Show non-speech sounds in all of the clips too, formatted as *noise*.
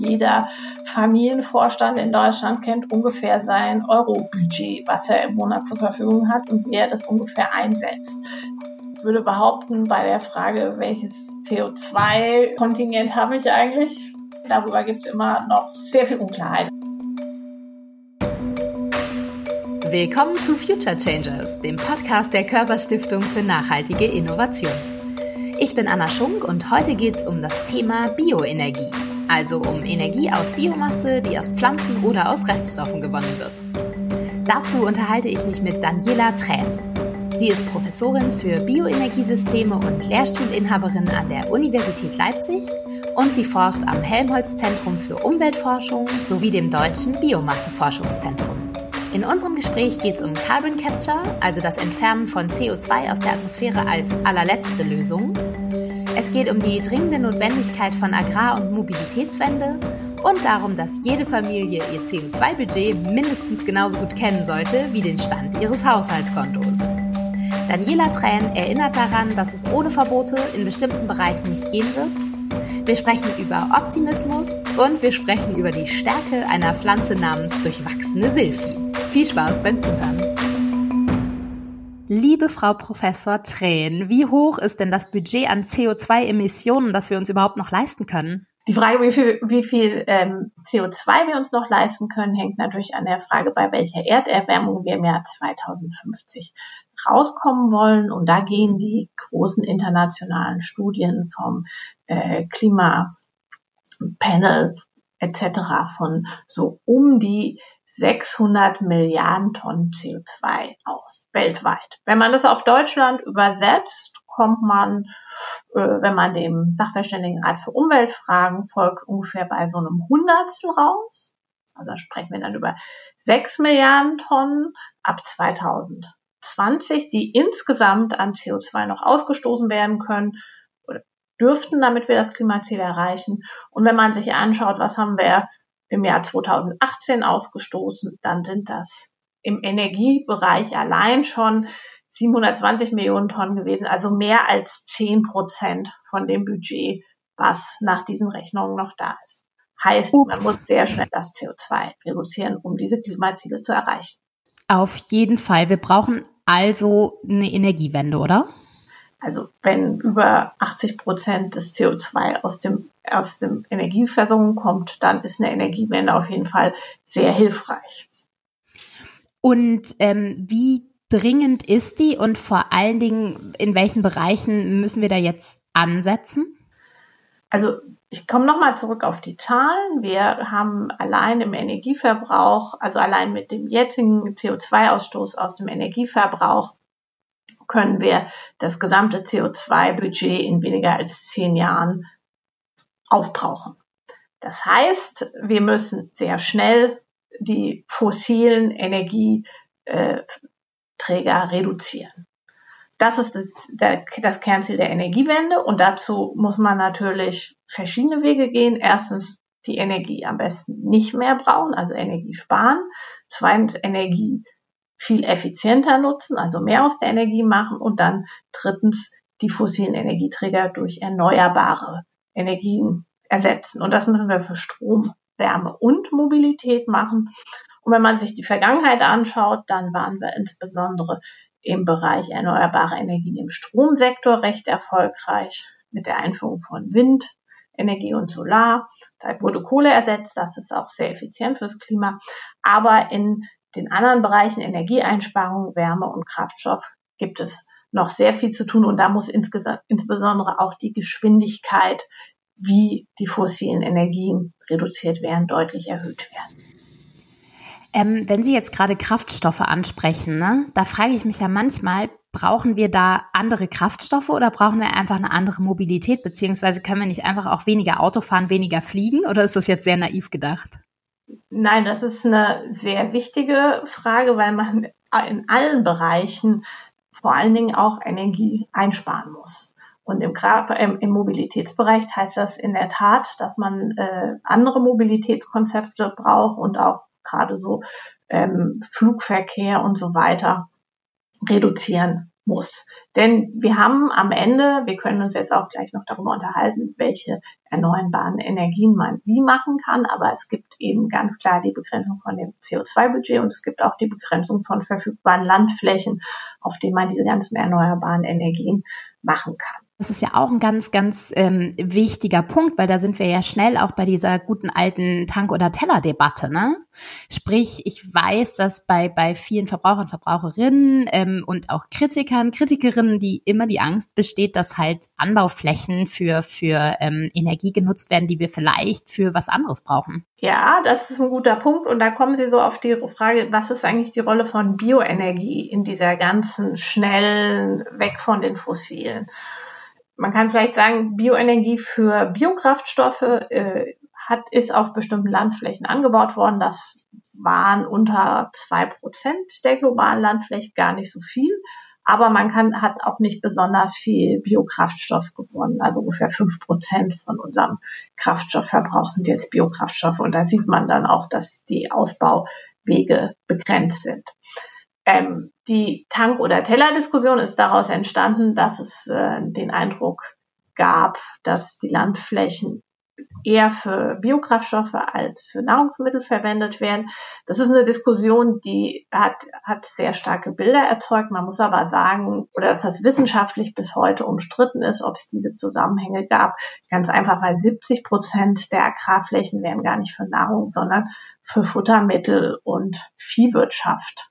jeder Familienvorstand in Deutschland kennt ungefähr sein Euro-Budget, was er im Monat zur Verfügung hat und wie er das ungefähr einsetzt. Ich würde behaupten, bei der Frage, welches CO2-Kontingent habe ich eigentlich, darüber gibt es immer noch sehr viel Unklarheit. Willkommen zu Future Changers, dem Podcast der Körperstiftung für nachhaltige Innovation. Ich bin Anna Schunk und heute geht es um das Thema Bioenergie, also um Energie aus Biomasse, die aus Pflanzen oder aus Reststoffen gewonnen wird. Dazu unterhalte ich mich mit Daniela Trähn. Sie ist Professorin für Bioenergiesysteme und Lehrstuhlinhaberin an der Universität Leipzig und sie forscht am Helmholtz Zentrum für Umweltforschung sowie dem Deutschen Biomasseforschungszentrum. In unserem Gespräch geht es um Carbon Capture, also das Entfernen von CO2 aus der Atmosphäre als allerletzte Lösung. Es geht um die dringende Notwendigkeit von Agrar- und Mobilitätswende und darum, dass jede Familie ihr CO2-Budget mindestens genauso gut kennen sollte wie den Stand ihres Haushaltskontos. Daniela Tränen erinnert daran, dass es ohne Verbote in bestimmten Bereichen nicht gehen wird. Wir sprechen über Optimismus und wir sprechen über die Stärke einer Pflanze namens durchwachsene Silphi. Viel Spaß beim Zuhören. Liebe Frau Professor Tränen, wie hoch ist denn das Budget an CO2-Emissionen, das wir uns überhaupt noch leisten können? Die Frage, wie viel, wie viel ähm, CO2 wir uns noch leisten können, hängt natürlich an der Frage, bei welcher Erderwärmung wir im Jahr 2050 rauskommen wollen. Und da gehen die großen internationalen Studien vom äh, Klimapanel etc. von so um die 600 Milliarden Tonnen CO2 aus, weltweit. Wenn man das auf Deutschland übersetzt, kommt man, äh, wenn man dem Sachverständigenrat für Umweltfragen folgt, ungefähr bei so einem Hundertstel raus. Also sprechen wir dann über 6 Milliarden Tonnen ab 2020, die insgesamt an CO2 noch ausgestoßen werden können dürften, damit wir das Klimaziel erreichen. Und wenn man sich anschaut, was haben wir im Jahr 2018 ausgestoßen, dann sind das im Energiebereich allein schon 720 Millionen Tonnen gewesen, also mehr als 10 Prozent von dem Budget, was nach diesen Rechnungen noch da ist. Heißt, Ups. man muss sehr schnell das CO2 reduzieren, um diese Klimaziele zu erreichen. Auf jeden Fall. Wir brauchen also eine Energiewende, oder? Also wenn über 80 Prozent des CO2 aus dem, aus dem Energieversorgung kommt, dann ist eine Energiewende auf jeden Fall sehr hilfreich. Und ähm, wie dringend ist die und vor allen Dingen, in welchen Bereichen müssen wir da jetzt ansetzen? Also ich komme nochmal zurück auf die Zahlen. Wir haben allein im Energieverbrauch, also allein mit dem jetzigen CO2-Ausstoß aus dem Energieverbrauch, können wir das gesamte CO2-Budget in weniger als zehn Jahren aufbrauchen. Das heißt, wir müssen sehr schnell die fossilen Energieträger reduzieren. Das ist das, das Kernziel der Energiewende und dazu muss man natürlich verschiedene Wege gehen. Erstens die Energie am besten nicht mehr brauchen, also Energie sparen. Zweitens Energie viel effizienter nutzen, also mehr aus der Energie machen und dann drittens die fossilen Energieträger durch erneuerbare Energien ersetzen. Und das müssen wir für Strom, Wärme und Mobilität machen. Und wenn man sich die Vergangenheit anschaut, dann waren wir insbesondere im Bereich erneuerbare Energien im Stromsektor recht erfolgreich mit der Einführung von Windenergie und Solar. Da wurde Kohle ersetzt, das ist auch sehr effizient fürs Klima. Aber in den anderen Bereichen Energieeinsparung, Wärme und Kraftstoff gibt es noch sehr viel zu tun und da muss insbesondere auch die Geschwindigkeit, wie die fossilen Energien reduziert werden, deutlich erhöht werden. Ähm, wenn Sie jetzt gerade Kraftstoffe ansprechen, ne, da frage ich mich ja manchmal, brauchen wir da andere Kraftstoffe oder brauchen wir einfach eine andere Mobilität, beziehungsweise können wir nicht einfach auch weniger Auto fahren, weniger fliegen oder ist das jetzt sehr naiv gedacht? Nein, das ist eine sehr wichtige Frage, weil man in allen Bereichen vor allen Dingen auch Energie einsparen muss. Und im, im Mobilitätsbereich heißt das in der Tat, dass man äh, andere Mobilitätskonzepte braucht und auch gerade so ähm, Flugverkehr und so weiter reduzieren muss. Denn wir haben am Ende, wir können uns jetzt auch gleich noch darüber unterhalten, welche erneuerbaren Energien man wie machen kann, aber es gibt eben ganz klar die Begrenzung von dem CO2-Budget und es gibt auch die Begrenzung von verfügbaren Landflächen, auf denen man diese ganzen erneuerbaren Energien machen kann. Das ist ja auch ein ganz, ganz ähm, wichtiger Punkt, weil da sind wir ja schnell auch bei dieser guten alten Tank- oder Teller-Debatte. Ne? Sprich, ich weiß, dass bei, bei vielen Verbrauchern, Verbraucherinnen ähm, und auch Kritikern, Kritikerinnen, die immer die Angst besteht, dass halt Anbauflächen für, für ähm, Energie genutzt werden, die wir vielleicht für was anderes brauchen. Ja, das ist ein guter Punkt. Und da kommen Sie so auf die Frage, was ist eigentlich die Rolle von Bioenergie in dieser ganzen schnellen Weg von den Fossilen? Man kann vielleicht sagen, Bioenergie für Biokraftstoffe äh, hat, ist auf bestimmten Landflächen angebaut worden. Das waren unter zwei Prozent der globalen Landfläche, gar nicht so viel. Aber man kann, hat auch nicht besonders viel Biokraftstoff gewonnen. Also ungefähr fünf Prozent von unserem Kraftstoffverbrauch sind jetzt Biokraftstoffe. Und da sieht man dann auch, dass die Ausbauwege begrenzt sind. Ähm, die Tank- oder Teller-Diskussion ist daraus entstanden, dass es äh, den Eindruck gab, dass die Landflächen eher für Biokraftstoffe als für Nahrungsmittel verwendet werden. Das ist eine Diskussion, die hat, hat sehr starke Bilder erzeugt. Man muss aber sagen, oder dass das wissenschaftlich bis heute umstritten ist, ob es diese Zusammenhänge gab. Ganz einfach, weil 70 Prozent der Agrarflächen werden gar nicht für Nahrung, sondern für Futtermittel und Viehwirtschaft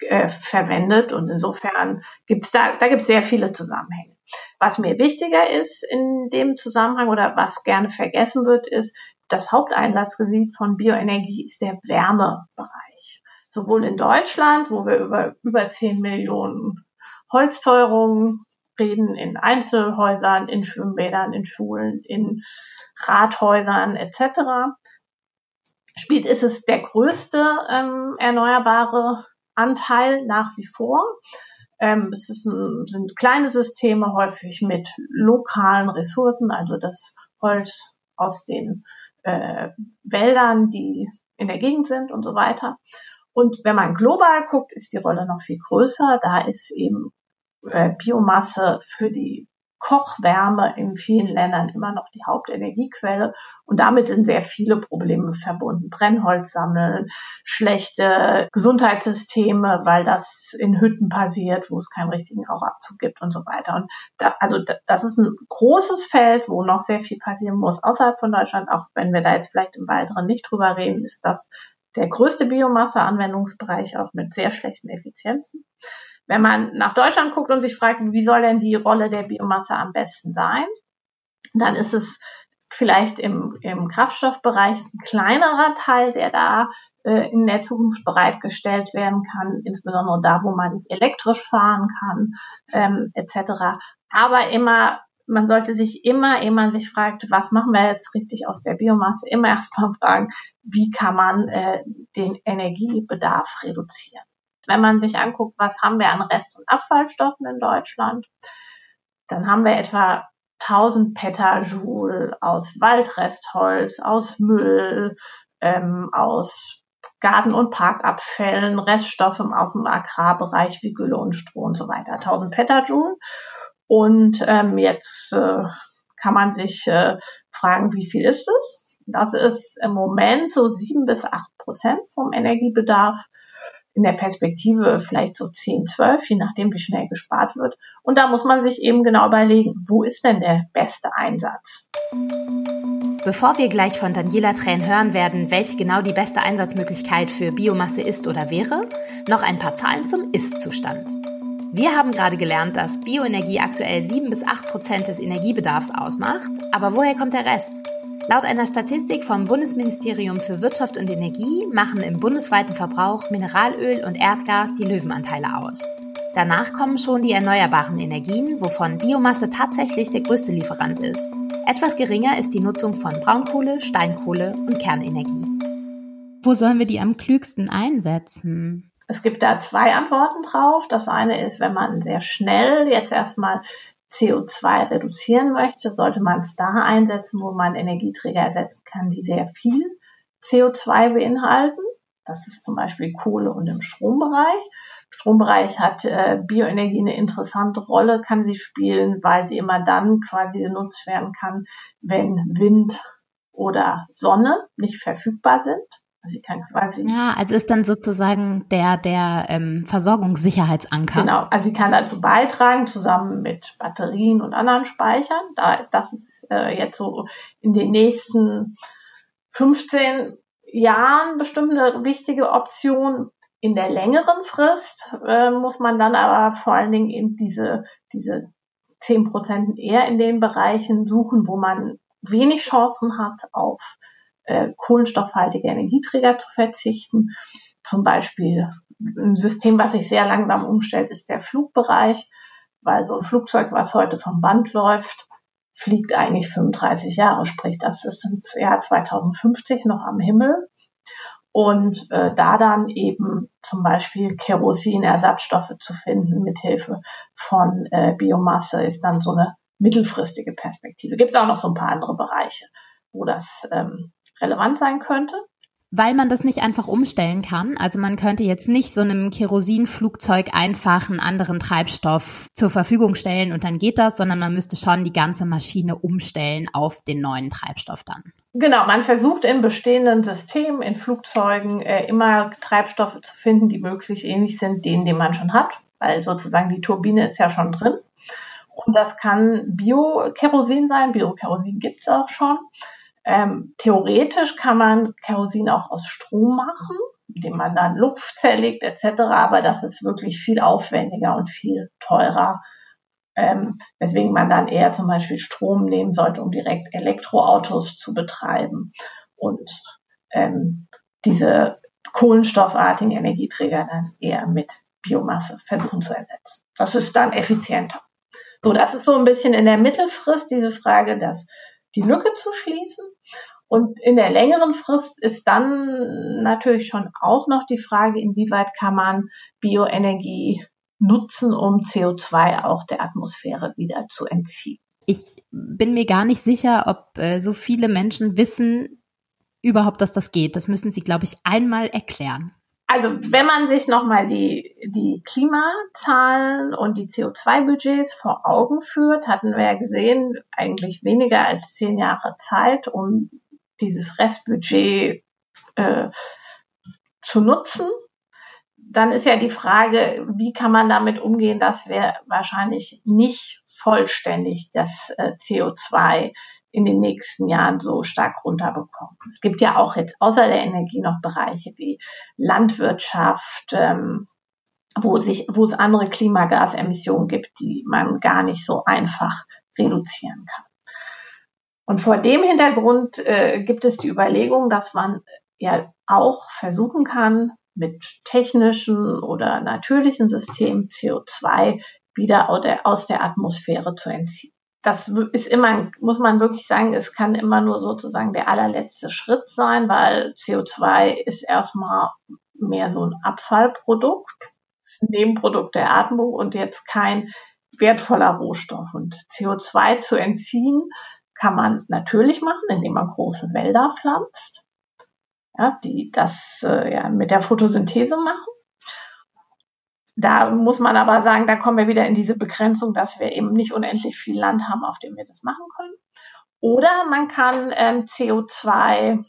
äh, verwendet. Und insofern gibt's da, da gibt's sehr viele Zusammenhänge. Was mir wichtiger ist in dem Zusammenhang oder was gerne vergessen wird, ist, das Haupteinsatzgebiet von Bioenergie ist der Wärmebereich. Sowohl in Deutschland, wo wir über über 10 Millionen Holzfeuerungen reden, in Einzelhäusern, in Schwimmbädern, in Schulen, in Rathäusern etc. Spielt ist es der größte ähm, erneuerbare Anteil nach wie vor. Ähm, es ein, sind kleine Systeme, häufig mit lokalen Ressourcen, also das Holz aus den äh, Wäldern, die in der Gegend sind und so weiter. Und wenn man global guckt, ist die Rolle noch viel größer. Da ist eben äh, Biomasse für die Kochwärme in vielen Ländern immer noch die Hauptenergiequelle. Und damit sind sehr viele Probleme verbunden. Brennholz sammeln, schlechte Gesundheitssysteme, weil das in Hütten passiert, wo es keinen richtigen Rauchabzug gibt und so weiter. Und da, also das ist ein großes Feld, wo noch sehr viel passieren muss außerhalb von Deutschland. Auch wenn wir da jetzt vielleicht im Weiteren nicht drüber reden, ist das der größte Biomasse-Anwendungsbereich auch mit sehr schlechten Effizienzen. Wenn man nach Deutschland guckt und sich fragt, wie soll denn die Rolle der Biomasse am besten sein, dann ist es vielleicht im, im Kraftstoffbereich ein kleinerer Teil, der da äh, in der Zukunft bereitgestellt werden kann, insbesondere da, wo man nicht elektrisch fahren kann, ähm, etc. Aber immer, man sollte sich immer, ehe man sich fragt, was machen wir jetzt richtig aus der Biomasse, immer erstmal fragen, wie kann man äh, den Energiebedarf reduzieren. Wenn man sich anguckt, was haben wir an Rest- und Abfallstoffen in Deutschland, dann haben wir etwa 1000 Petajoule aus Waldrestholz, aus Müll, ähm, aus Garten- und Parkabfällen, Reststoffe aus dem Agrarbereich wie Gülle und Stroh und so weiter. 1000 Petajoule. Und ähm, jetzt äh, kann man sich äh, fragen, wie viel ist es? Das ist im Moment so sieben bis acht Prozent vom Energiebedarf in der Perspektive vielleicht so 10, 12, je nachdem, wie schnell gespart wird. Und da muss man sich eben genau überlegen, wo ist denn der beste Einsatz? Bevor wir gleich von Daniela Tränen hören werden, welche genau die beste Einsatzmöglichkeit für Biomasse ist oder wäre, noch ein paar Zahlen zum Ist-Zustand. Wir haben gerade gelernt, dass Bioenergie aktuell 7 bis 8 Prozent des Energiebedarfs ausmacht. Aber woher kommt der Rest? Laut einer Statistik vom Bundesministerium für Wirtschaft und Energie machen im bundesweiten Verbrauch Mineralöl und Erdgas die Löwenanteile aus. Danach kommen schon die erneuerbaren Energien, wovon Biomasse tatsächlich der größte Lieferant ist. Etwas geringer ist die Nutzung von Braunkohle, Steinkohle und Kernenergie. Wo sollen wir die am klügsten einsetzen? Es gibt da zwei Antworten drauf. Das eine ist, wenn man sehr schnell jetzt erstmal CO2 reduzieren möchte, sollte man es da einsetzen, wo man Energieträger ersetzen kann, die sehr viel CO2 beinhalten. Das ist zum Beispiel Kohle und im Strombereich. Strombereich hat äh, Bioenergie eine interessante Rolle, kann sie spielen, weil sie immer dann quasi genutzt werden kann, wenn Wind oder Sonne nicht verfügbar sind. Also. Ja, also ist dann sozusagen der, der ähm, Versorgungssicherheitsanker. Genau, also sie kann dazu beitragen, zusammen mit Batterien und anderen Speichern. Da, das ist äh, jetzt so in den nächsten 15 Jahren bestimmt eine wichtige Option. In der längeren Frist äh, muss man dann aber vor allen Dingen in diese, diese 10 Prozent eher in den Bereichen suchen, wo man wenig Chancen hat, auf äh, kohlenstoffhaltige Energieträger zu verzichten. Zum Beispiel ein System, was sich sehr langsam umstellt, ist der Flugbereich, weil so ein Flugzeug, was heute vom Band läuft, fliegt eigentlich 35 Jahre, sprich, das ist ins Jahr 2050 noch am Himmel. Und äh, da dann eben zum Beispiel Kerosin-Ersatzstoffe zu finden mithilfe von äh, Biomasse ist dann so eine mittelfristige Perspektive. Gibt es auch noch so ein paar andere Bereiche, wo das ähm, relevant sein könnte. Weil man das nicht einfach umstellen kann. Also man könnte jetzt nicht so einem Kerosinflugzeug einfach einen anderen Treibstoff zur Verfügung stellen und dann geht das, sondern man müsste schon die ganze Maschine umstellen auf den neuen Treibstoff dann. Genau, man versucht in bestehenden Systemen, in Flugzeugen äh, immer Treibstoffe zu finden, die möglichst ähnlich sind denen, die man schon hat, weil sozusagen die Turbine ist ja schon drin. Und das kann Bio-Kerosin sein. Bio-Kerosin gibt es auch schon. Ähm, theoretisch kann man Kerosin auch aus Strom machen, indem man dann Luft zerlegt etc. Aber das ist wirklich viel aufwendiger und viel teurer. Ähm, weswegen man dann eher zum Beispiel Strom nehmen sollte, um direkt Elektroautos zu betreiben und ähm, diese kohlenstoffartigen Energieträger dann eher mit Biomasse versuchen zu ersetzen. Das ist dann effizienter. So, das ist so ein bisschen in der Mittelfrist diese Frage, dass die Lücke zu schließen. Und in der längeren Frist ist dann natürlich schon auch noch die Frage, inwieweit kann man Bioenergie nutzen, um CO2 auch der Atmosphäre wieder zu entziehen. Ich bin mir gar nicht sicher, ob äh, so viele Menschen wissen überhaupt, dass das geht. Das müssen Sie, glaube ich, einmal erklären. Also wenn man sich nochmal die, die Klimazahlen und die CO2-Budgets vor Augen führt, hatten wir ja gesehen, eigentlich weniger als zehn Jahre Zeit, um dieses Restbudget äh, zu nutzen. Dann ist ja die Frage, wie kann man damit umgehen, dass wir wahrscheinlich nicht vollständig das äh, CO2 in den nächsten Jahren so stark runterbekommen. Es gibt ja auch jetzt außer der Energie noch Bereiche wie Landwirtschaft, ähm, wo sich, wo es andere Klimagasemissionen gibt, die man gar nicht so einfach reduzieren kann. Und vor dem Hintergrund äh, gibt es die Überlegung, dass man ja auch versuchen kann, mit technischen oder natürlichen Systemen CO2 wieder aus der Atmosphäre zu entziehen das ist immer, muss man wirklich sagen, es kann immer nur sozusagen der allerletzte Schritt sein, weil CO2 ist erstmal mehr so ein Abfallprodukt, ein Nebenprodukt der Atmung und jetzt kein wertvoller Rohstoff. Und CO2 zu entziehen kann man natürlich machen, indem man große Wälder pflanzt, ja, die das äh, ja, mit der Photosynthese machen. Da muss man aber sagen, da kommen wir wieder in diese Begrenzung, dass wir eben nicht unendlich viel Land haben, auf dem wir das machen können. Oder man kann ähm, CO2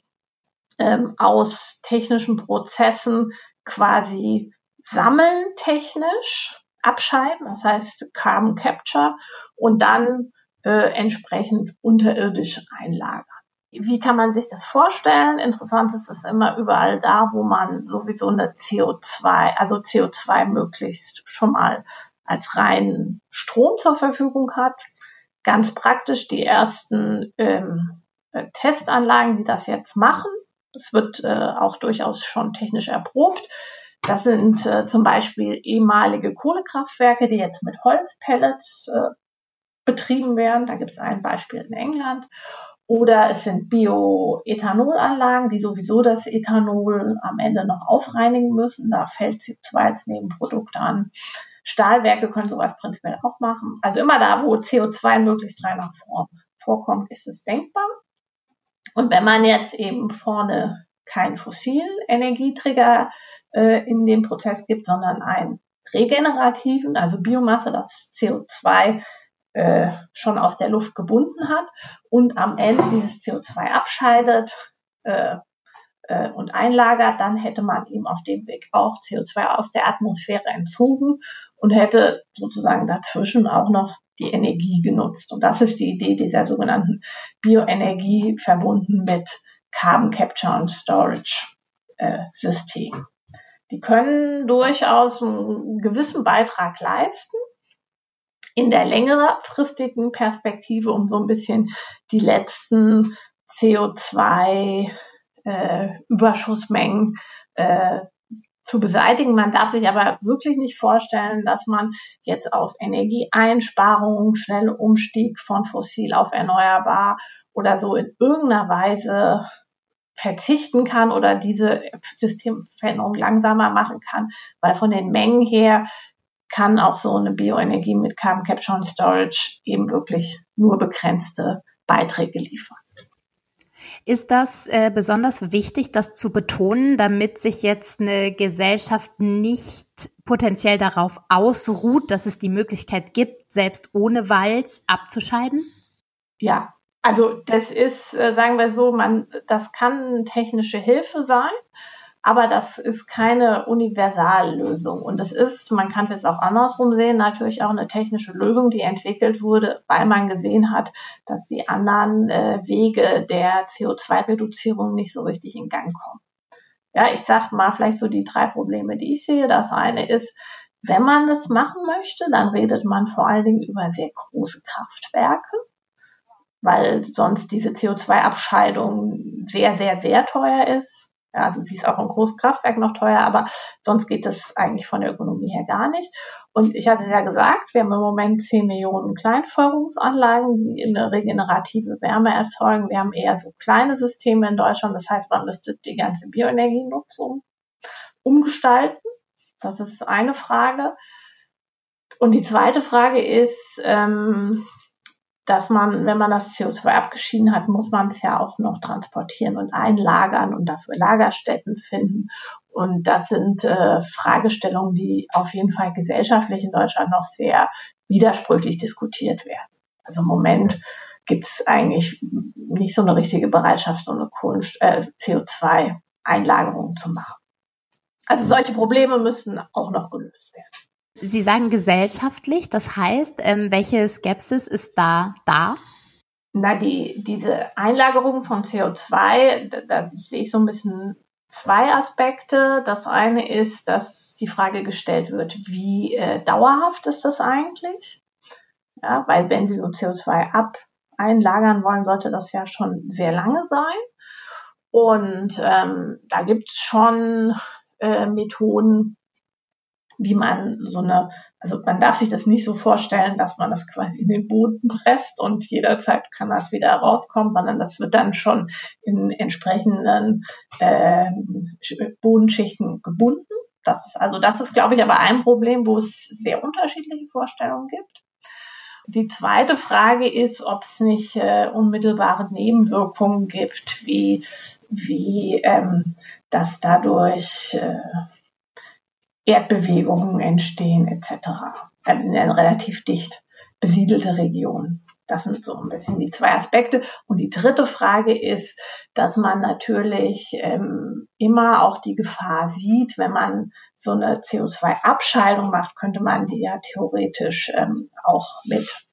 ähm, aus technischen Prozessen quasi sammeln, technisch abscheiden, das heißt Carbon Capture und dann äh, entsprechend unterirdisch einlagern. Wie kann man sich das vorstellen? Interessant ist es immer überall da, wo man sowieso eine CO2, also CO2 möglichst schon mal als reinen Strom zur Verfügung hat. Ganz praktisch die ersten ähm, äh, Testanlagen, die das jetzt machen. Das wird äh, auch durchaus schon technisch erprobt. Das sind äh, zum Beispiel ehemalige Kohlekraftwerke, die jetzt mit Holzpellets äh, betrieben werden. Da gibt es ein Beispiel in England. Oder es sind Bioethanolanlagen, die sowieso das Ethanol am Ende noch aufreinigen müssen. Da fällt CO2 als Nebenprodukt an. Stahlwerke können sowas prinzipiell auch machen. Also immer da, wo CO2 möglichst reiner Form vorkommt, ist es denkbar. Und wenn man jetzt eben vorne keinen fossilen Energieträger äh, in dem Prozess gibt, sondern einen regenerativen, also Biomasse, das CO2 äh, schon aus der Luft gebunden hat und am Ende dieses CO2 abscheidet äh, äh, und einlagert, dann hätte man ihm auf dem Weg auch CO2 aus der Atmosphäre entzogen und hätte sozusagen dazwischen auch noch die Energie genutzt. Und das ist die Idee dieser sogenannten Bioenergie verbunden mit Carbon Capture and Storage äh, System. Die können durchaus einen gewissen Beitrag leisten in der längerfristigen Perspektive, um so ein bisschen die letzten CO2 äh, äh, zu beseitigen. Man darf sich aber wirklich nicht vorstellen, dass man jetzt auf Energieeinsparungen, schnelle Umstieg von fossil auf erneuerbar oder so in irgendeiner Weise verzichten kann oder diese Systemveränderung langsamer machen kann, weil von den Mengen her kann auch so eine Bioenergie mit Carbon Capture und Storage eben wirklich nur begrenzte Beiträge liefern. Ist das äh, besonders wichtig, das zu betonen, damit sich jetzt eine Gesellschaft nicht potenziell darauf ausruht, dass es die Möglichkeit gibt, selbst ohne Wald abzuscheiden? Ja, also das ist, äh, sagen wir so, man, das kann technische Hilfe sein aber das ist keine Universallösung. Und es ist, man kann es jetzt auch andersrum sehen, natürlich auch eine technische Lösung, die entwickelt wurde, weil man gesehen hat, dass die anderen äh, Wege der CO2-Reduzierung nicht so richtig in Gang kommen. Ja, ich sag mal vielleicht so die drei Probleme, die ich sehe. Das eine ist, wenn man das machen möchte, dann redet man vor allen Dingen über sehr große Kraftwerke, weil sonst diese CO2-Abscheidung sehr, sehr, sehr teuer ist also sie ist auch im Großkraftwerk noch teuer, aber sonst geht das eigentlich von der Ökonomie her gar nicht. Und ich hatte es ja gesagt, wir haben im Moment 10 Millionen Kleinfeuerungsanlagen, die eine regenerative Wärme erzeugen. Wir haben eher so kleine Systeme in Deutschland. Das heißt, man müsste die ganze Bioenergienutzung umgestalten. Das ist eine Frage. Und die zweite Frage ist, ähm, dass man, wenn man das CO2 abgeschieden hat, muss man es ja auch noch transportieren und einlagern und dafür Lagerstätten finden. Und das sind äh, Fragestellungen, die auf jeden Fall gesellschaftlich in Deutschland noch sehr widersprüchlich diskutiert werden. Also im Moment gibt es eigentlich nicht so eine richtige Bereitschaft, so eine äh, CO2-Einlagerung zu machen. Also solche Probleme müssen auch noch gelöst werden. Sie sagen gesellschaftlich, das heißt, ähm, welche Skepsis ist da da? Na, die, diese Einlagerung von CO2, da, da sehe ich so ein bisschen zwei Aspekte. Das eine ist, dass die Frage gestellt wird, wie äh, dauerhaft ist das eigentlich? Ja, weil wenn Sie so CO2 ab einlagern wollen, sollte das ja schon sehr lange sein. Und ähm, da gibt's schon äh, Methoden, wie man so eine, also man darf sich das nicht so vorstellen, dass man das quasi in den Boden presst und jederzeit kann das wieder rauskommen, sondern das wird dann schon in entsprechenden äh, Bodenschichten gebunden. Das ist, also das ist, glaube ich, aber ein Problem, wo es sehr unterschiedliche Vorstellungen gibt. Die zweite Frage ist, ob es nicht äh, unmittelbare Nebenwirkungen gibt, wie, wie ähm, dass dadurch äh, Erdbewegungen entstehen etc. In einer relativ dicht besiedelte Region. Das sind so ein bisschen die zwei Aspekte. Und die dritte Frage ist, dass man natürlich ähm, immer auch die Gefahr sieht, wenn man so eine CO2-Abscheidung macht, könnte man die ja theoretisch ähm, auch mit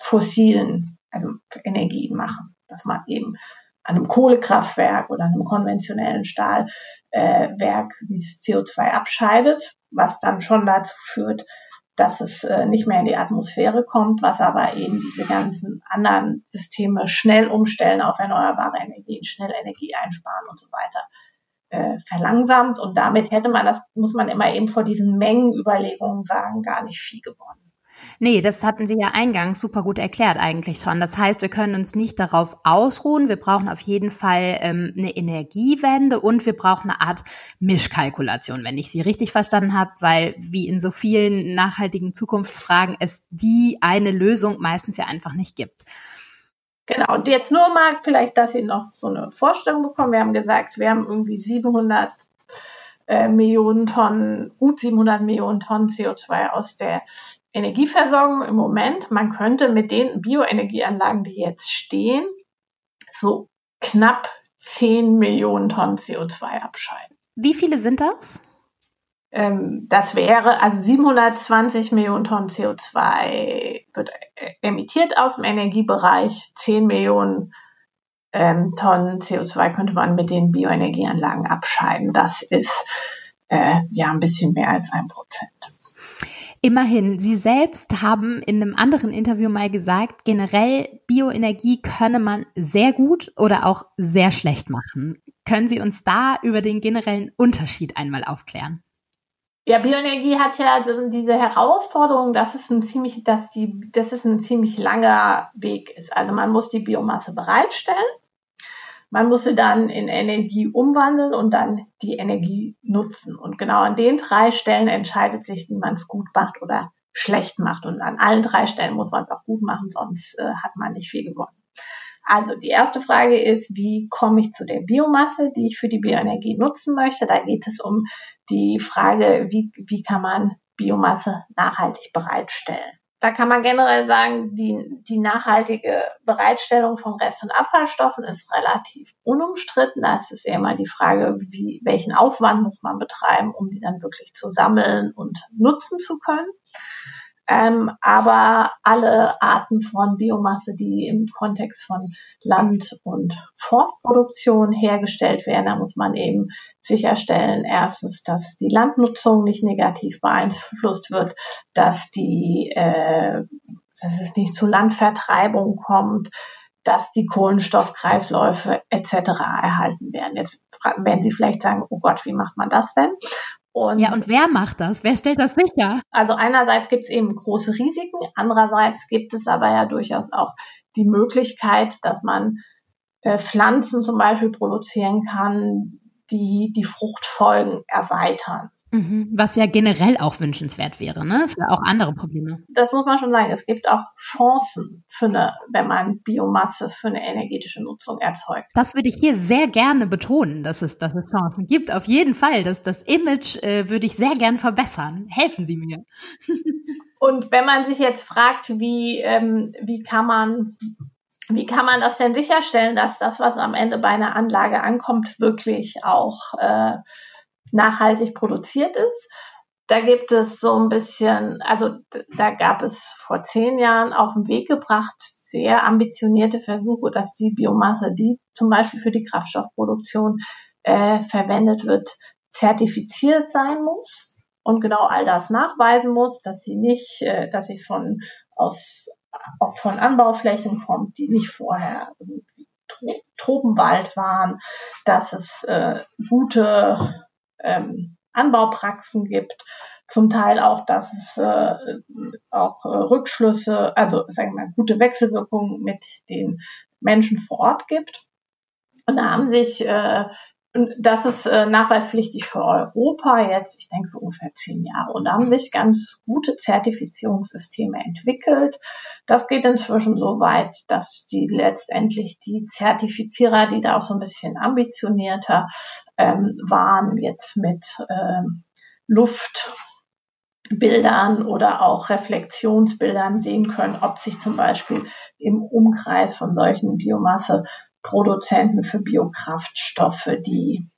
fossilen also Energien machen. Dass man eben an einem Kohlekraftwerk oder einem konventionellen Stahlwerk äh, dieses CO2 abscheidet, was dann schon dazu führt, dass es äh, nicht mehr in die Atmosphäre kommt, was aber eben diese ganzen anderen Systeme schnell umstellen auf erneuerbare Energien, schnell Energie einsparen und so weiter äh, verlangsamt. Und damit hätte man, das muss man immer eben vor diesen Mengenüberlegungen sagen, gar nicht viel gewonnen. Nee, das hatten Sie ja eingangs super gut erklärt eigentlich schon. Das heißt, wir können uns nicht darauf ausruhen. Wir brauchen auf jeden Fall ähm, eine Energiewende und wir brauchen eine Art Mischkalkulation, wenn ich Sie richtig verstanden habe, weil wie in so vielen nachhaltigen Zukunftsfragen es die eine Lösung meistens ja einfach nicht gibt. Genau, und jetzt nur mal vielleicht, dass Sie noch so eine Vorstellung bekommen. Wir haben gesagt, wir haben irgendwie 700 äh, Millionen Tonnen, gut 700 Millionen Tonnen CO2 aus der Energieversorgung im Moment. Man könnte mit den Bioenergieanlagen, die jetzt stehen, so knapp 10 Millionen Tonnen CO2 abscheiden. Wie viele sind das? Ähm, das wäre, also 720 Millionen Tonnen CO2 wird äh, emittiert aus dem Energiebereich, 10 Millionen ähm, Tonnen CO2 könnte man mit den Bioenergieanlagen abscheiden. Das ist äh, ja ein bisschen mehr als ein Prozent. Immerhin, Sie selbst haben in einem anderen Interview mal gesagt, generell Bioenergie könne man sehr gut oder auch sehr schlecht machen. Können Sie uns da über den generellen Unterschied einmal aufklären? Ja, Bioenergie hat ja also diese Herausforderung, dass es ein ziemlich, dass die, dass es ein ziemlich langer Weg ist. Also man muss die Biomasse bereitstellen. Man muss sie dann in Energie umwandeln und dann die Energie nutzen. Und genau an den drei Stellen entscheidet sich, wie man es gut macht oder schlecht macht. Und an allen drei Stellen muss man es auch gut machen, sonst äh, hat man nicht viel gewonnen. Also die erste Frage ist, wie komme ich zu der Biomasse, die ich für die Bioenergie nutzen möchte? Da geht es um die Frage, wie, wie kann man Biomasse nachhaltig bereitstellen? Da kann man generell sagen, die, die nachhaltige Bereitstellung von Rest- und Abfallstoffen ist relativ unumstritten. Da ist es eher mal die Frage, wie, welchen Aufwand muss man betreiben, um die dann wirklich zu sammeln und nutzen zu können. Ähm, aber alle Arten von Biomasse, die im Kontext von Land- und Forstproduktion hergestellt werden, da muss man eben sicherstellen, erstens, dass die Landnutzung nicht negativ beeinflusst wird, dass die, äh, dass es nicht zu Landvertreibung kommt, dass die Kohlenstoffkreisläufe etc. erhalten werden. Jetzt werden Sie vielleicht sagen, oh Gott, wie macht man das denn? Und ja, und wer macht das? Wer stellt das sicher? Also einerseits gibt es eben große Risiken, andererseits gibt es aber ja durchaus auch die Möglichkeit, dass man äh, Pflanzen zum Beispiel produzieren kann, die die Fruchtfolgen erweitern. Mhm. Was ja generell auch wünschenswert wäre, ne? Für auch andere Probleme. Das muss man schon sagen. Es gibt auch Chancen für eine, wenn man Biomasse für eine energetische Nutzung erzeugt. Das würde ich hier sehr gerne betonen, dass es, dass es Chancen gibt. Auf jeden Fall. Das, das Image äh, würde ich sehr gern verbessern. Helfen Sie mir. *laughs* Und wenn man sich jetzt fragt, wie, ähm, wie kann man wie kann man das denn sicherstellen, dass das, was am Ende bei einer Anlage ankommt, wirklich auch äh, nachhaltig produziert ist. Da gibt es so ein bisschen, also da gab es vor zehn Jahren auf den Weg gebracht sehr ambitionierte Versuche, dass die Biomasse, die zum Beispiel für die Kraftstoffproduktion äh, verwendet wird, zertifiziert sein muss und genau all das nachweisen muss, dass sie nicht, äh, dass sie von aus auch von Anbauflächen kommt, die nicht vorher Tropenwald waren, dass es äh, gute ähm, Anbaupraxen gibt, zum Teil auch, dass es äh, auch äh, Rückschlüsse, also sagen wir mal, gute Wechselwirkungen mit den Menschen vor Ort gibt. Und da haben sich äh, das ist äh, nachweispflichtig für Europa jetzt, ich denke so ungefähr zehn Jahre. Und da haben sich ganz gute Zertifizierungssysteme entwickelt. Das geht inzwischen so weit, dass die letztendlich die Zertifizierer, die da auch so ein bisschen ambitionierter ähm, waren, jetzt mit ähm, Luftbildern oder auch Reflexionsbildern sehen können, ob sich zum Beispiel im Umkreis von solchen Biomasse Produzenten für Biokraftstoffe, die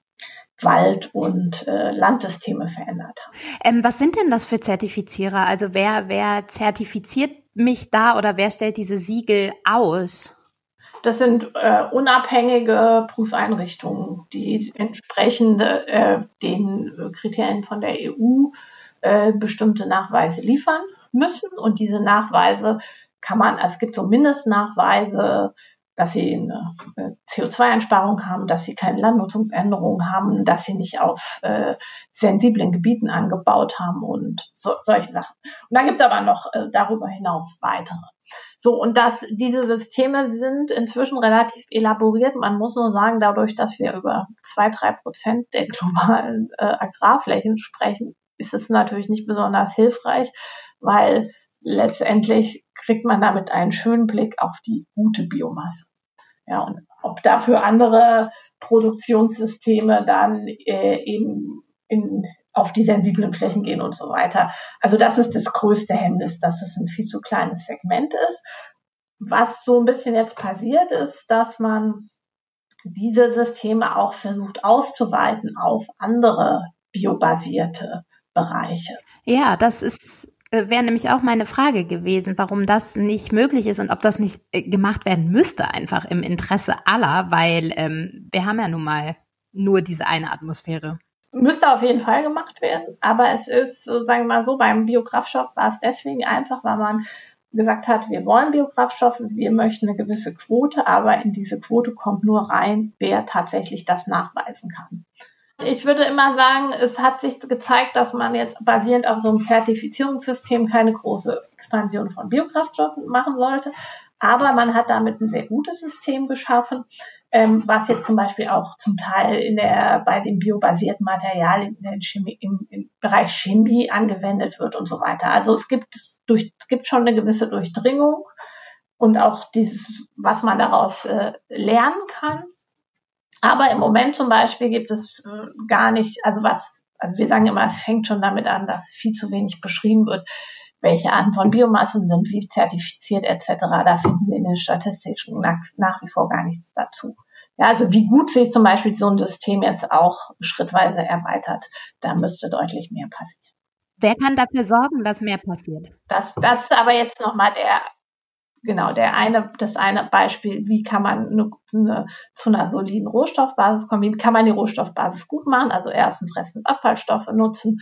Wald- und äh, Landsysteme verändert haben. Ähm, was sind denn das für Zertifizierer? Also wer, wer zertifiziert mich da oder wer stellt diese Siegel aus? Das sind äh, unabhängige Prüfeinrichtungen, die entsprechend äh, den Kriterien von der EU äh, bestimmte Nachweise liefern müssen. Und diese Nachweise kann man, also es gibt so Mindestnachweise, dass sie eine äh, CO2-Einsparung haben, dass sie keine Landnutzungsänderungen haben, dass sie nicht auf äh, sensiblen Gebieten angebaut haben und so, solche Sachen. Und dann gibt's aber noch äh, darüber hinaus weitere. So, und dass diese Systeme sind inzwischen relativ elaboriert. Man muss nur sagen, dadurch, dass wir über zwei, drei Prozent der globalen äh, Agrarflächen sprechen, ist es natürlich nicht besonders hilfreich, weil letztendlich kriegt man damit einen schönen Blick auf die gute Biomasse. Ja, und ob dafür andere Produktionssysteme dann äh, eben in, auf die sensiblen Flächen gehen und so weiter. Also das ist das größte Hemmnis, dass es ein viel zu kleines Segment ist. Was so ein bisschen jetzt passiert ist, dass man diese Systeme auch versucht auszuweiten auf andere biobasierte Bereiche. Ja, das ist wäre nämlich auch meine Frage gewesen, warum das nicht möglich ist und ob das nicht äh, gemacht werden müsste, einfach im Interesse aller, weil ähm, wir haben ja nun mal nur diese eine Atmosphäre. Müsste auf jeden Fall gemacht werden, aber es ist, sagen wir mal so, beim Biokraftstoff war es deswegen einfach, weil man gesagt hat, wir wollen Biokraftstoffe, wir möchten eine gewisse Quote, aber in diese Quote kommt nur rein, wer tatsächlich das nachweisen kann. Ich würde immer sagen, es hat sich gezeigt, dass man jetzt basierend auf so einem Zertifizierungssystem keine große Expansion von Biokraftstoffen machen sollte. Aber man hat damit ein sehr gutes System geschaffen, ähm, was jetzt zum Beispiel auch zum Teil in der, bei den biobasierten Materialien in Chemie, im, im Bereich Chemie angewendet wird und so weiter. Also es gibt, durch, gibt schon eine gewisse Durchdringung und auch dieses, was man daraus äh, lernen kann. Aber im Moment zum Beispiel gibt es äh, gar nicht, also was, also wir sagen immer, es fängt schon damit an, dass viel zu wenig beschrieben wird, welche Arten von Biomassen sind wie zertifiziert etc. Da finden wir in den Statistiken nach, nach wie vor gar nichts dazu. Ja, also wie gut sich zum Beispiel so ein System jetzt auch schrittweise erweitert, da müsste deutlich mehr passieren. Wer kann dafür sorgen, dass mehr passiert? Das, das ist aber jetzt nochmal der genau, der eine, das eine Beispiel, wie kann man eine, eine, zu einer soliden Rohstoffbasis kommen, wie kann man die Rohstoffbasis gut machen, also erstens Rest- und Abfallstoffe nutzen,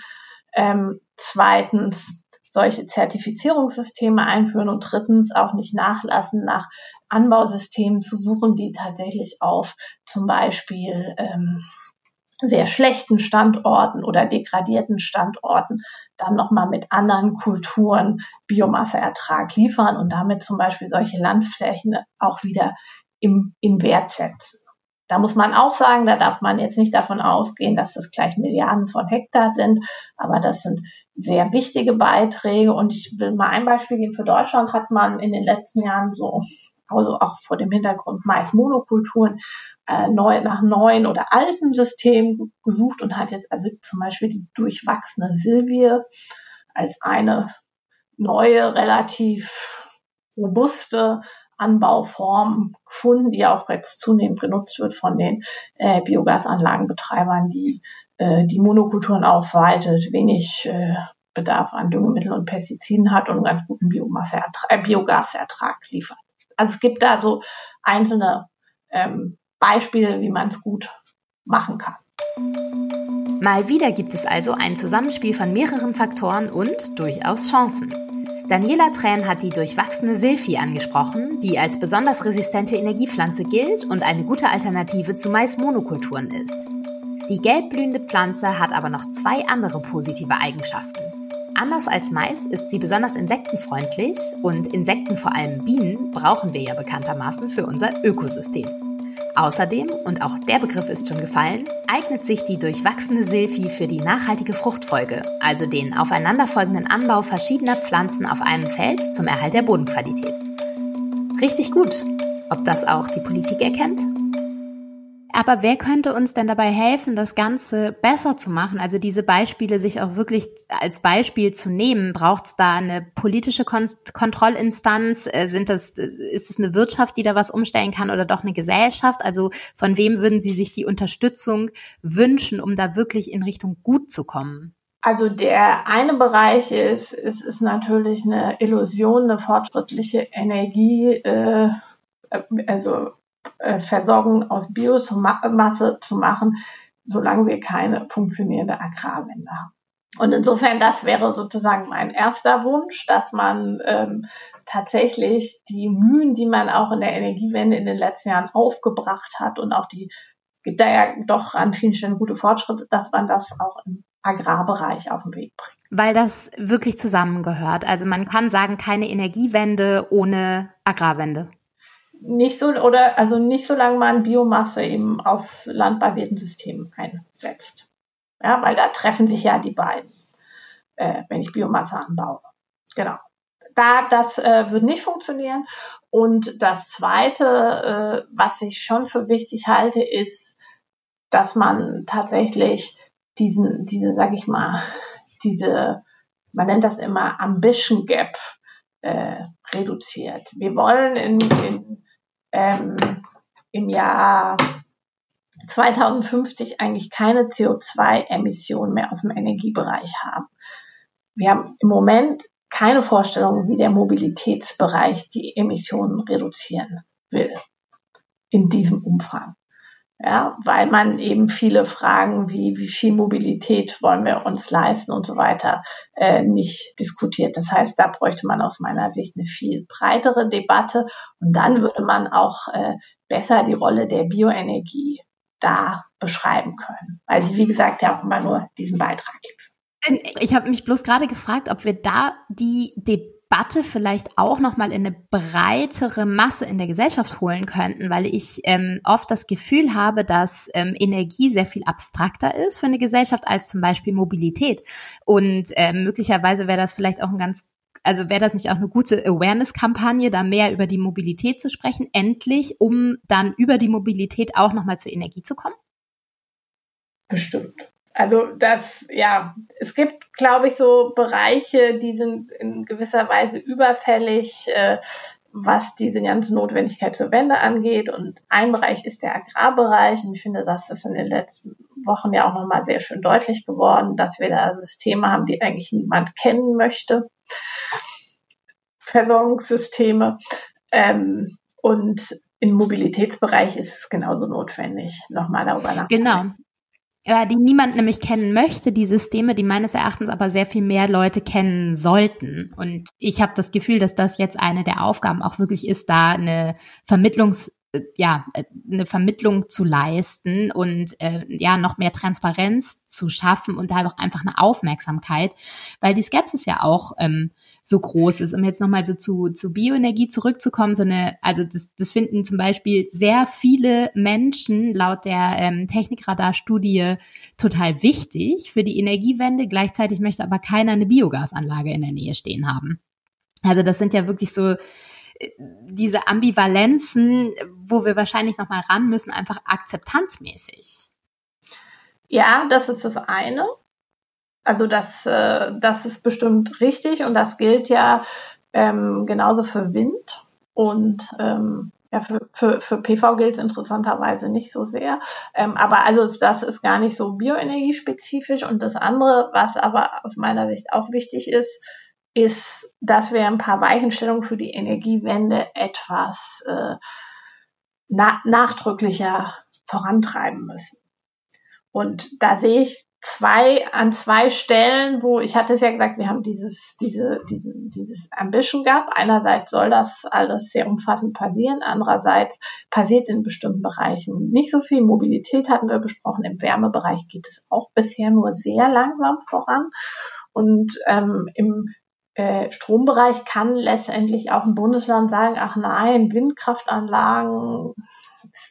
ähm, zweitens solche Zertifizierungssysteme einführen und drittens auch nicht nachlassen, nach Anbausystemen zu suchen, die tatsächlich auf zum Beispiel ähm, sehr schlechten Standorten oder degradierten Standorten dann nochmal mit anderen Kulturen Biomasseertrag liefern und damit zum Beispiel solche Landflächen auch wieder im, in Wert setzen. Da muss man auch sagen, da darf man jetzt nicht davon ausgehen, dass das gleich Milliarden von Hektar sind, aber das sind sehr wichtige Beiträge. Und ich will mal ein Beispiel geben. Für Deutschland hat man in den letzten Jahren so also auch vor dem Hintergrund Mais-Monokulturen, äh, neu, nach neuen oder alten Systemen gesucht und hat jetzt also zum Beispiel die durchwachsene Silvie als eine neue, relativ robuste Anbauform gefunden, die auch jetzt zunehmend genutzt wird von den äh, Biogasanlagenbetreibern, die äh, die Monokulturen aufweitet, wenig äh, Bedarf an Düngemitteln und Pestiziden hat und einen ganz guten Biomasseertrag, äh, Biogasertrag liefert. Also es gibt da so einzelne ähm, Beispiele, wie man es gut machen kann. Mal wieder gibt es also ein Zusammenspiel von mehreren Faktoren und durchaus Chancen. Daniela Tränen hat die durchwachsene Silphi angesprochen, die als besonders resistente Energiepflanze gilt und eine gute Alternative zu Mais-Monokulturen ist. Die gelbblühende Pflanze hat aber noch zwei andere positive Eigenschaften. Anders als Mais ist sie besonders insektenfreundlich und Insekten, vor allem Bienen, brauchen wir ja bekanntermaßen für unser Ökosystem. Außerdem, und auch der Begriff ist schon gefallen, eignet sich die durchwachsene Silphi für die nachhaltige Fruchtfolge, also den aufeinanderfolgenden Anbau verschiedener Pflanzen auf einem Feld zum Erhalt der Bodenqualität. Richtig gut. Ob das auch die Politik erkennt? Aber wer könnte uns denn dabei helfen, das Ganze besser zu machen? Also diese Beispiele sich auch wirklich als Beispiel zu nehmen. Braucht es da eine politische Kon Kontrollinstanz? Äh, sind das, ist es eine Wirtschaft, die da was umstellen kann oder doch eine Gesellschaft? Also von wem würden Sie sich die Unterstützung wünschen, um da wirklich in Richtung gut zu kommen? Also der eine Bereich ist, ist, ist natürlich eine Illusion, eine fortschrittliche Energie, äh, also äh, Versorgung aus Biomasse zu machen, solange wir keine funktionierende Agrarwende haben. Und insofern, das wäre sozusagen mein erster Wunsch, dass man ähm, tatsächlich die Mühen, die man auch in der Energiewende in den letzten Jahren aufgebracht hat und auch die gibt da ja doch an vielen Stellen gute Fortschritte, dass man das auch im Agrarbereich auf den Weg bringt. Weil das wirklich zusammengehört. Also man kann sagen, keine Energiewende ohne Agrarwende nicht so oder also nicht so lange man Biomasse eben aus landbasierten Systemen einsetzt. Ja, weil da treffen sich ja die beiden, äh, wenn ich Biomasse anbaue. Genau. da, das äh, wird nicht funktionieren. Und das Zweite, äh, was ich schon für wichtig halte, ist, dass man tatsächlich diesen, diese, sag ich mal, diese, man nennt das immer Ambition Gap äh, reduziert. Wir wollen in, in, ähm, im Jahr 2050 eigentlich keine CO2-Emissionen mehr aus dem Energiebereich haben. Wir haben im Moment keine Vorstellung, wie der Mobilitätsbereich die Emissionen reduzieren will in diesem Umfang. Ja, weil man eben viele Fragen wie, wie viel Mobilität wollen wir uns leisten und so weiter äh, nicht diskutiert. Das heißt, da bräuchte man aus meiner Sicht eine viel breitere Debatte und dann würde man auch äh, besser die Rolle der Bioenergie da beschreiben können, weil sie, wie gesagt, ja auch immer nur diesen Beitrag liefert. Ich habe mich bloß gerade gefragt, ob wir da die Debatte vielleicht auch noch mal in eine breitere Masse in der Gesellschaft holen könnten, weil ich ähm, oft das Gefühl habe, dass ähm, Energie sehr viel abstrakter ist für eine Gesellschaft als zum Beispiel Mobilität. Und ähm, möglicherweise wäre das vielleicht auch ein ganz also wäre das nicht auch eine gute Awareness-Kampagne, da mehr über die Mobilität zu sprechen, endlich, um dann über die Mobilität auch nochmal zur Energie zu kommen? Bestimmt. Also das, ja, es gibt, glaube ich, so Bereiche, die sind in gewisser Weise überfällig, äh, was diese ganze Notwendigkeit zur Wende angeht. Und ein Bereich ist der Agrarbereich. Und ich finde, das ist in den letzten Wochen ja auch nochmal sehr schön deutlich geworden, dass wir da Systeme haben, die eigentlich niemand kennen möchte. Versorgungssysteme. Ähm, und im Mobilitätsbereich ist es genauso notwendig, nochmal darüber nachzudenken. Genau. Ja, die niemand nämlich kennen möchte, die Systeme, die meines Erachtens aber sehr viel mehr Leute kennen sollten. Und ich habe das Gefühl, dass das jetzt eine der Aufgaben auch wirklich ist, da eine Vermittlungs- ja, eine Vermittlung zu leisten und äh, ja, noch mehr Transparenz zu schaffen und da auch einfach eine Aufmerksamkeit, weil die Skepsis ja auch ähm, so groß ist. Um jetzt nochmal so zu, zu Bioenergie zurückzukommen, so eine, also das, das finden zum Beispiel sehr viele Menschen laut der ähm, Technikradar-Studie total wichtig für die Energiewende. Gleichzeitig möchte aber keiner eine Biogasanlage in der Nähe stehen haben. Also das sind ja wirklich so diese Ambivalenzen, wo wir wahrscheinlich noch mal ran müssen, einfach akzeptanzmäßig. Ja, das ist das eine. Also das, äh, das ist bestimmt richtig und das gilt ja ähm, genauso für Wind und ähm, ja, für, für, für PV gilt es interessanterweise nicht so sehr. Ähm, aber also das ist gar nicht so bioenergiespezifisch. Und das andere, was aber aus meiner Sicht auch wichtig ist, ist, dass wir ein paar Weichenstellungen für die Energiewende etwas äh, na nachdrücklicher vorantreiben müssen. Und da sehe ich zwei an zwei Stellen, wo ich hatte es ja gesagt, wir haben dieses diese diesen dieses Ambition Gap. Einerseits soll das alles sehr umfassend passieren, andererseits passiert in bestimmten Bereichen nicht so viel. Mobilität hatten wir besprochen, im Wärmebereich geht es auch bisher nur sehr langsam voran und ähm, im äh, Strombereich kann letztendlich auch ein Bundesland sagen, ach nein, Windkraftanlagen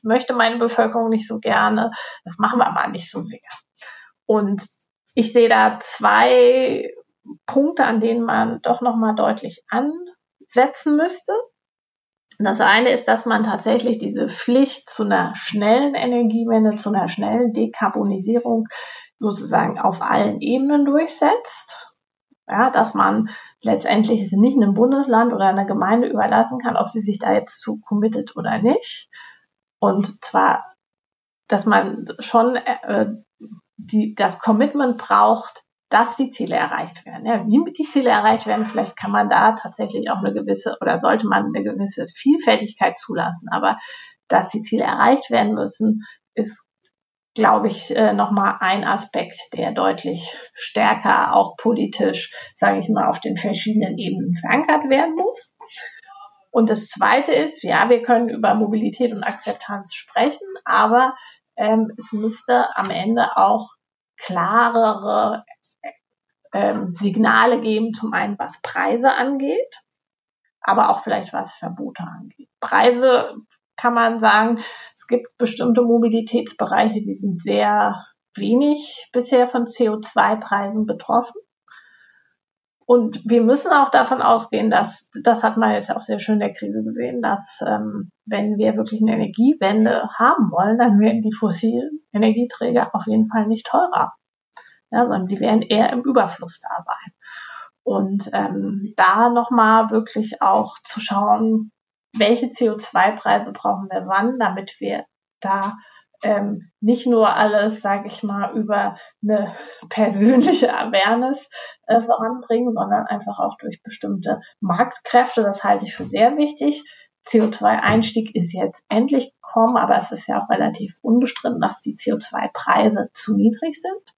möchte meine Bevölkerung nicht so gerne, das machen wir mal nicht so sehr. Und ich sehe da zwei Punkte, an denen man doch nochmal deutlich ansetzen müsste. Das eine ist, dass man tatsächlich diese Pflicht zu einer schnellen Energiewende, zu einer schnellen Dekarbonisierung sozusagen auf allen Ebenen durchsetzt. Ja, dass man letztendlich es nicht einem Bundesland oder einer Gemeinde überlassen kann, ob sie sich da jetzt zu committet oder nicht. Und zwar, dass man schon äh, die, das Commitment braucht, dass die Ziele erreicht werden. Ja, wie die Ziele erreicht werden, vielleicht kann man da tatsächlich auch eine gewisse oder sollte man eine gewisse Vielfältigkeit zulassen. Aber dass die Ziele erreicht werden müssen, ist glaube ich, äh, nochmal ein Aspekt, der deutlich stärker auch politisch, sage ich mal, auf den verschiedenen Ebenen verankert werden muss. Und das Zweite ist, ja, wir können über Mobilität und Akzeptanz sprechen, aber ähm, es müsste am Ende auch klarere ähm, Signale geben, zum einen was Preise angeht, aber auch vielleicht was Verbote angeht. Preise kann man sagen, es gibt bestimmte Mobilitätsbereiche, die sind sehr wenig bisher von CO2-Preisen betroffen. und wir müssen auch davon ausgehen, dass, das hat man jetzt auch sehr schön in der Krise gesehen, dass ähm, wenn wir wirklich eine Energiewende haben wollen, dann werden die fossilen Energieträger auf jeden Fall nicht teurer, ja, sondern sie werden eher im Überfluss da sein. Und ähm, da nochmal wirklich auch zu schauen, welche CO2-Preise brauchen wir wann, damit wir da ähm, nicht nur alles, sage ich mal, über eine persönliche Awareness äh, voranbringen, sondern einfach auch durch bestimmte Marktkräfte. Das halte ich für sehr wichtig. CO2-Einstieg ist jetzt endlich gekommen, aber es ist ja auch relativ unbestritten, dass die CO2-Preise zu niedrig sind.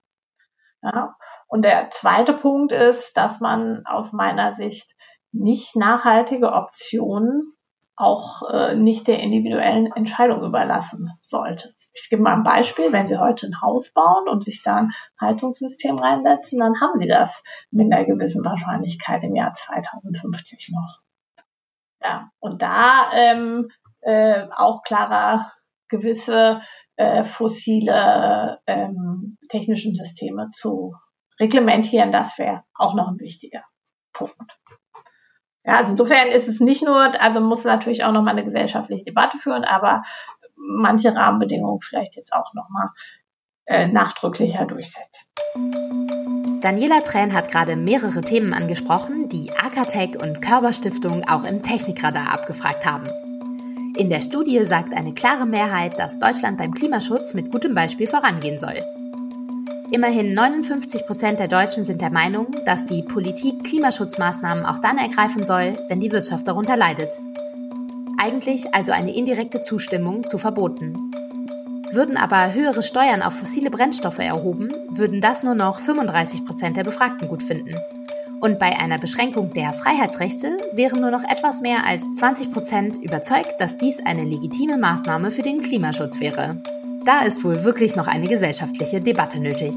Ja. Und der zweite Punkt ist, dass man aus meiner Sicht nicht nachhaltige Optionen auch äh, nicht der individuellen Entscheidung überlassen sollte. Ich gebe mal ein Beispiel, wenn Sie heute ein Haus bauen und sich da ein Heizungssystem reinsetzen, dann haben Sie das mit einer gewissen Wahrscheinlichkeit im Jahr 2050 noch. Ja, und da ähm, äh, auch klarer gewisse äh, fossile ähm, technischen Systeme zu reglementieren, das wäre auch noch ein wichtiger Punkt. Ja, also insofern ist es nicht nur, also muss natürlich auch nochmal eine gesellschaftliche Debatte führen, aber manche Rahmenbedingungen vielleicht jetzt auch nochmal äh, nachdrücklicher durchsetzen. Daniela Trähn hat gerade mehrere Themen angesprochen, die Akatech und Körperstiftung auch im Technikradar abgefragt haben. In der Studie sagt eine klare Mehrheit, dass Deutschland beim Klimaschutz mit gutem Beispiel vorangehen soll. Immerhin 59 Prozent der Deutschen sind der Meinung, dass die Politik Klimaschutzmaßnahmen auch dann ergreifen soll, wenn die Wirtschaft darunter leidet. Eigentlich also eine indirekte Zustimmung zu Verboten. Würden aber höhere Steuern auf fossile Brennstoffe erhoben, würden das nur noch 35 Prozent der Befragten gut finden. Und bei einer Beschränkung der Freiheitsrechte wären nur noch etwas mehr als 20 Prozent überzeugt, dass dies eine legitime Maßnahme für den Klimaschutz wäre. Da ist wohl wirklich noch eine gesellschaftliche Debatte nötig.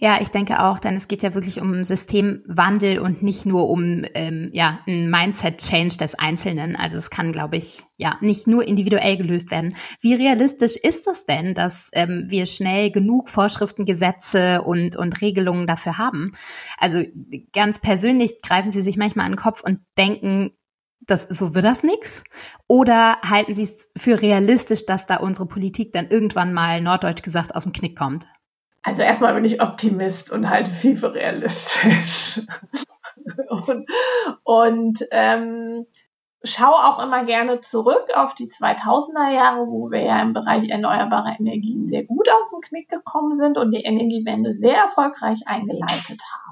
Ja, ich denke auch, denn es geht ja wirklich um Systemwandel und nicht nur um ähm, ja ein Mindset-Change des Einzelnen. Also es kann, glaube ich, ja nicht nur individuell gelöst werden. Wie realistisch ist das denn, dass ähm, wir schnell genug Vorschriften, Gesetze und und Regelungen dafür haben? Also ganz persönlich greifen Sie sich manchmal an den Kopf und denken, das, so wird das nix? Oder halten Sie es für realistisch, dass da unsere Politik dann irgendwann mal norddeutsch gesagt aus dem Knick kommt? Also erstmal bin ich Optimist und halte viel für realistisch. *laughs* und und ähm, schaue auch immer gerne zurück auf die 2000er Jahre, wo wir ja im Bereich erneuerbarer Energien sehr gut aus dem Knick gekommen sind und die Energiewende sehr erfolgreich eingeleitet haben.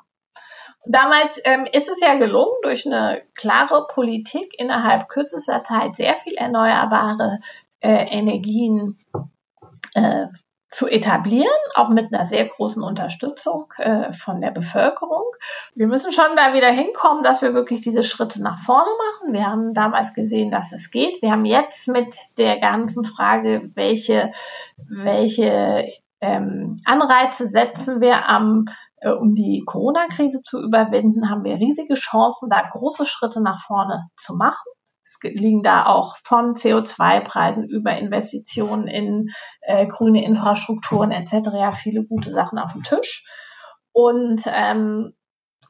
Damals ähm, ist es ja gelungen, durch eine klare Politik innerhalb kürzester Zeit sehr viel erneuerbare äh, Energien äh, zu etablieren, auch mit einer sehr großen Unterstützung äh, von der Bevölkerung. Wir müssen schon da wieder hinkommen, dass wir wirklich diese Schritte nach vorne machen. Wir haben damals gesehen, dass es geht. Wir haben jetzt mit der ganzen Frage, welche, welche ähm, Anreize setzen wir am um die Corona-Krise zu überwinden, haben wir riesige Chancen, da große Schritte nach vorne zu machen. Es liegen da auch von CO2-Preisen über Investitionen in äh, grüne Infrastrukturen etc. ja viele gute Sachen auf dem Tisch. Und ähm,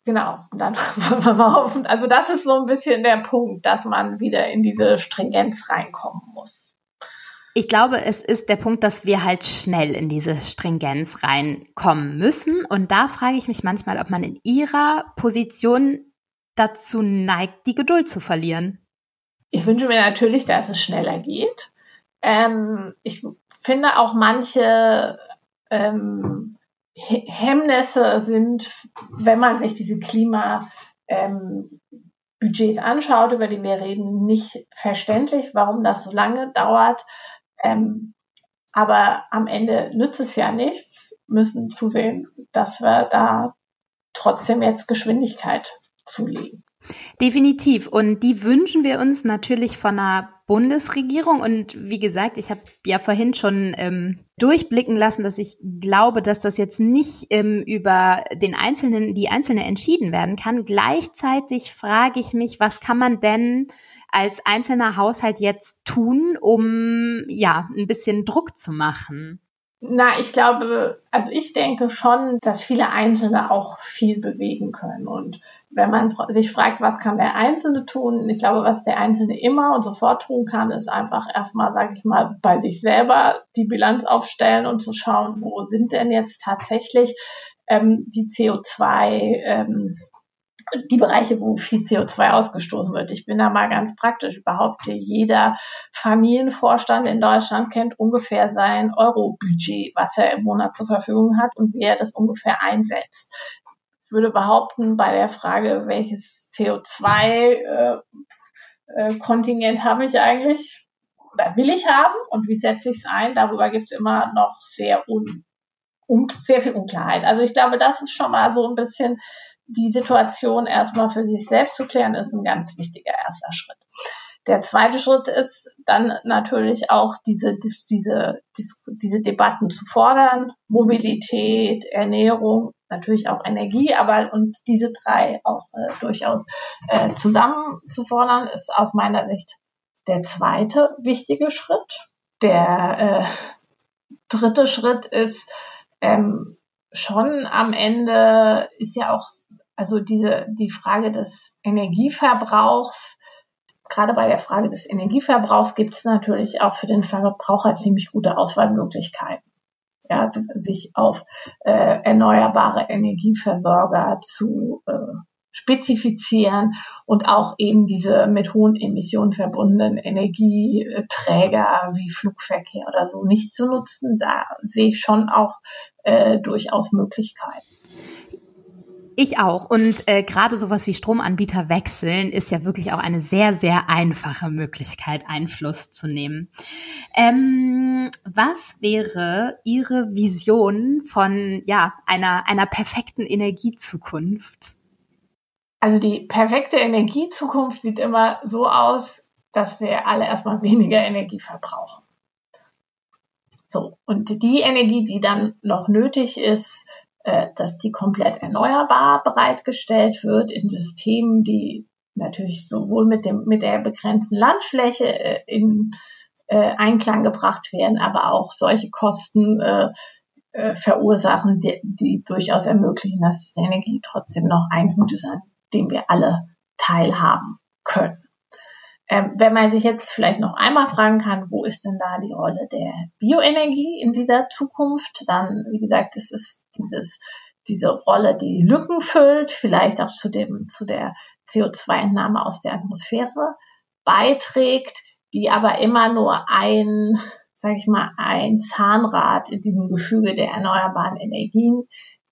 genau, dann *laughs* wollen wir mal hoffen. Also das ist so ein bisschen der Punkt, dass man wieder in diese Stringenz reinkommen muss. Ich glaube, es ist der Punkt, dass wir halt schnell in diese Stringenz reinkommen müssen. Und da frage ich mich manchmal, ob man in ihrer Position dazu neigt, die Geduld zu verlieren. Ich wünsche mir natürlich, dass es schneller geht. Ähm, ich finde auch manche ähm, Hemmnisse sind, wenn man sich diese Klima ähm, anschaut, über die wir reden, nicht verständlich, warum das so lange dauert. Ähm, aber am Ende nützt es ja nichts, müssen zusehen, dass wir da trotzdem jetzt Geschwindigkeit zulegen. Definitiv. Und die wünschen wir uns natürlich von einer Bundesregierung. Und wie gesagt, ich habe ja vorhin schon ähm, durchblicken lassen, dass ich glaube, dass das jetzt nicht ähm, über den Einzelnen, die Einzelne entschieden werden kann. Gleichzeitig frage ich mich, was kann man denn als einzelner Haushalt jetzt tun, um ja ein bisschen Druck zu machen? Na, ich glaube, also ich denke schon, dass viele Einzelne auch viel bewegen können. Und wenn man sich fragt, was kann der Einzelne tun, ich glaube, was der Einzelne immer und sofort tun kann, ist einfach erstmal, sage ich mal, bei sich selber die Bilanz aufstellen und zu schauen, wo sind denn jetzt tatsächlich ähm, die CO2 ähm, die Bereiche, wo viel CO2 ausgestoßen wird. Ich bin da mal ganz praktisch. Ich behaupte, jeder Familienvorstand in Deutschland kennt ungefähr sein Euro-Budget, was er im Monat zur Verfügung hat und wie er das ungefähr einsetzt. Ich würde behaupten, bei der Frage, welches CO2-Kontingent äh, äh, habe ich eigentlich oder will ich haben und wie setze ich es ein, darüber gibt es immer noch sehr, un, un, sehr viel Unklarheit. Also ich glaube, das ist schon mal so ein bisschen die Situation erstmal für sich selbst zu klären, ist ein ganz wichtiger erster Schritt. Der zweite Schritt ist dann natürlich auch diese, diese, diese Debatten zu fordern. Mobilität, Ernährung, natürlich auch Energie, aber und diese drei auch äh, durchaus äh, fordern, ist aus meiner Sicht der zweite wichtige Schritt. Der äh, dritte Schritt ist ähm, schon am Ende ist ja auch also diese, die Frage des Energieverbrauchs, gerade bei der Frage des Energieverbrauchs gibt es natürlich auch für den Verbraucher ziemlich gute Auswahlmöglichkeiten. Ja, sich auf äh, erneuerbare Energieversorger zu äh, spezifizieren und auch eben diese mit hohen Emissionen verbundenen Energieträger wie Flugverkehr oder so nicht zu nutzen. Da sehe ich schon auch äh, durchaus Möglichkeiten. Ich auch. Und äh, gerade sowas wie Stromanbieter wechseln ist ja wirklich auch eine sehr, sehr einfache Möglichkeit, Einfluss zu nehmen. Ähm, was wäre Ihre Vision von ja einer einer perfekten Energiezukunft? Also die perfekte Energiezukunft sieht immer so aus, dass wir alle erstmal weniger Energie verbrauchen. So, und die Energie, die dann noch nötig ist, äh, dass die komplett erneuerbar bereitgestellt wird in Systemen, die natürlich sowohl mit dem mit der begrenzten Landfläche äh, in äh, Einklang gebracht werden, aber auch solche Kosten äh, äh, verursachen, die, die durchaus ermöglichen, dass Energie trotzdem noch ein Gut ist, an dem wir alle teilhaben können. Ähm, wenn man sich jetzt vielleicht noch einmal fragen kann, wo ist denn da die Rolle der Bioenergie in dieser Zukunft, dann, wie gesagt, es ist dieses, diese Rolle, die Lücken füllt, vielleicht auch zu dem, zu der CO2-Entnahme aus der Atmosphäre beiträgt, die aber immer nur ein, sage ich mal, ein Zahnrad in diesem Gefüge der erneuerbaren Energien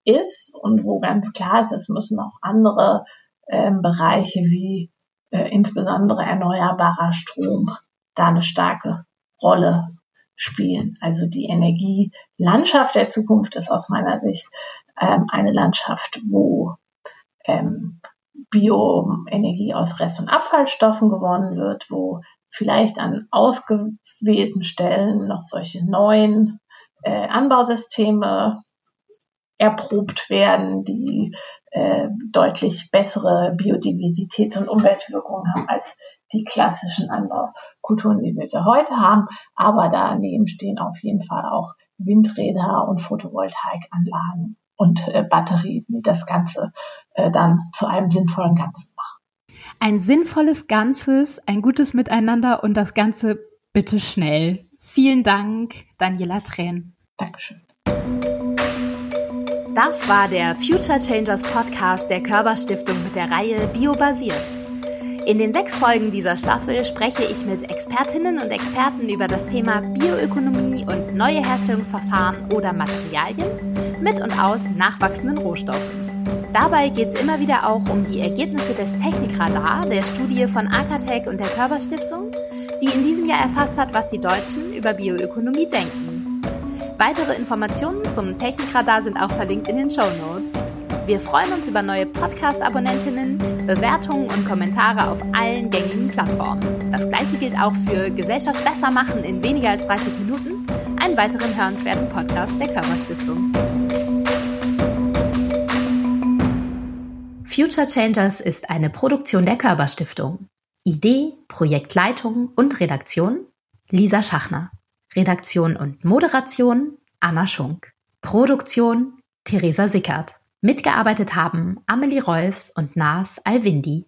ist und wo ganz klar ist, es müssen auch andere ähm, Bereiche wie äh, insbesondere erneuerbarer Strom da eine starke Rolle spielen. Also die Energielandschaft der Zukunft ist aus meiner Sicht ähm, eine Landschaft, wo ähm, Bioenergie aus Rest- und Abfallstoffen gewonnen wird, wo vielleicht an ausgewählten Stellen noch solche neuen äh, Anbausysteme erprobt werden, die äh, deutlich bessere Biodiversitäts- und Umweltwirkungen haben als die klassischen Anbaukulturen, die wir sie heute haben. Aber daneben stehen auf jeden Fall auch Windräder und Photovoltaikanlagen und äh, Batterien, die das Ganze äh, dann zu einem sinnvollen Ganzen machen. Ein sinnvolles Ganzes, ein gutes Miteinander und das Ganze bitte schnell. Vielen Dank, Daniela Tränen. Dankeschön. Das war der Future Changers Podcast der Körperstiftung mit der Reihe Biobasiert. In den sechs Folgen dieser Staffel spreche ich mit Expertinnen und Experten über das Thema Bioökonomie und neue Herstellungsverfahren oder Materialien mit und aus nachwachsenden Rohstoffen. Dabei geht es immer wieder auch um die Ergebnisse des Technikradar, der Studie von Akatech und der Körperstiftung, die in diesem Jahr erfasst hat, was die Deutschen über Bioökonomie denken. Weitere Informationen zum Technikradar sind auch verlinkt in den Show Notes. Wir freuen uns über neue Podcast-Abonnentinnen, Bewertungen und Kommentare auf allen gängigen Plattformen. Das gleiche gilt auch für Gesellschaft besser machen in weniger als 30 Minuten, einen weiteren hörenswerten Podcast der Körperstiftung. Future Changers ist eine Produktion der Körperstiftung. Idee, Projektleitung und Redaktion Lisa Schachner. Redaktion und Moderation Anna Schunk. Produktion Theresa Sickert. Mitgearbeitet haben Amelie Rolfs und Nas Alwindi.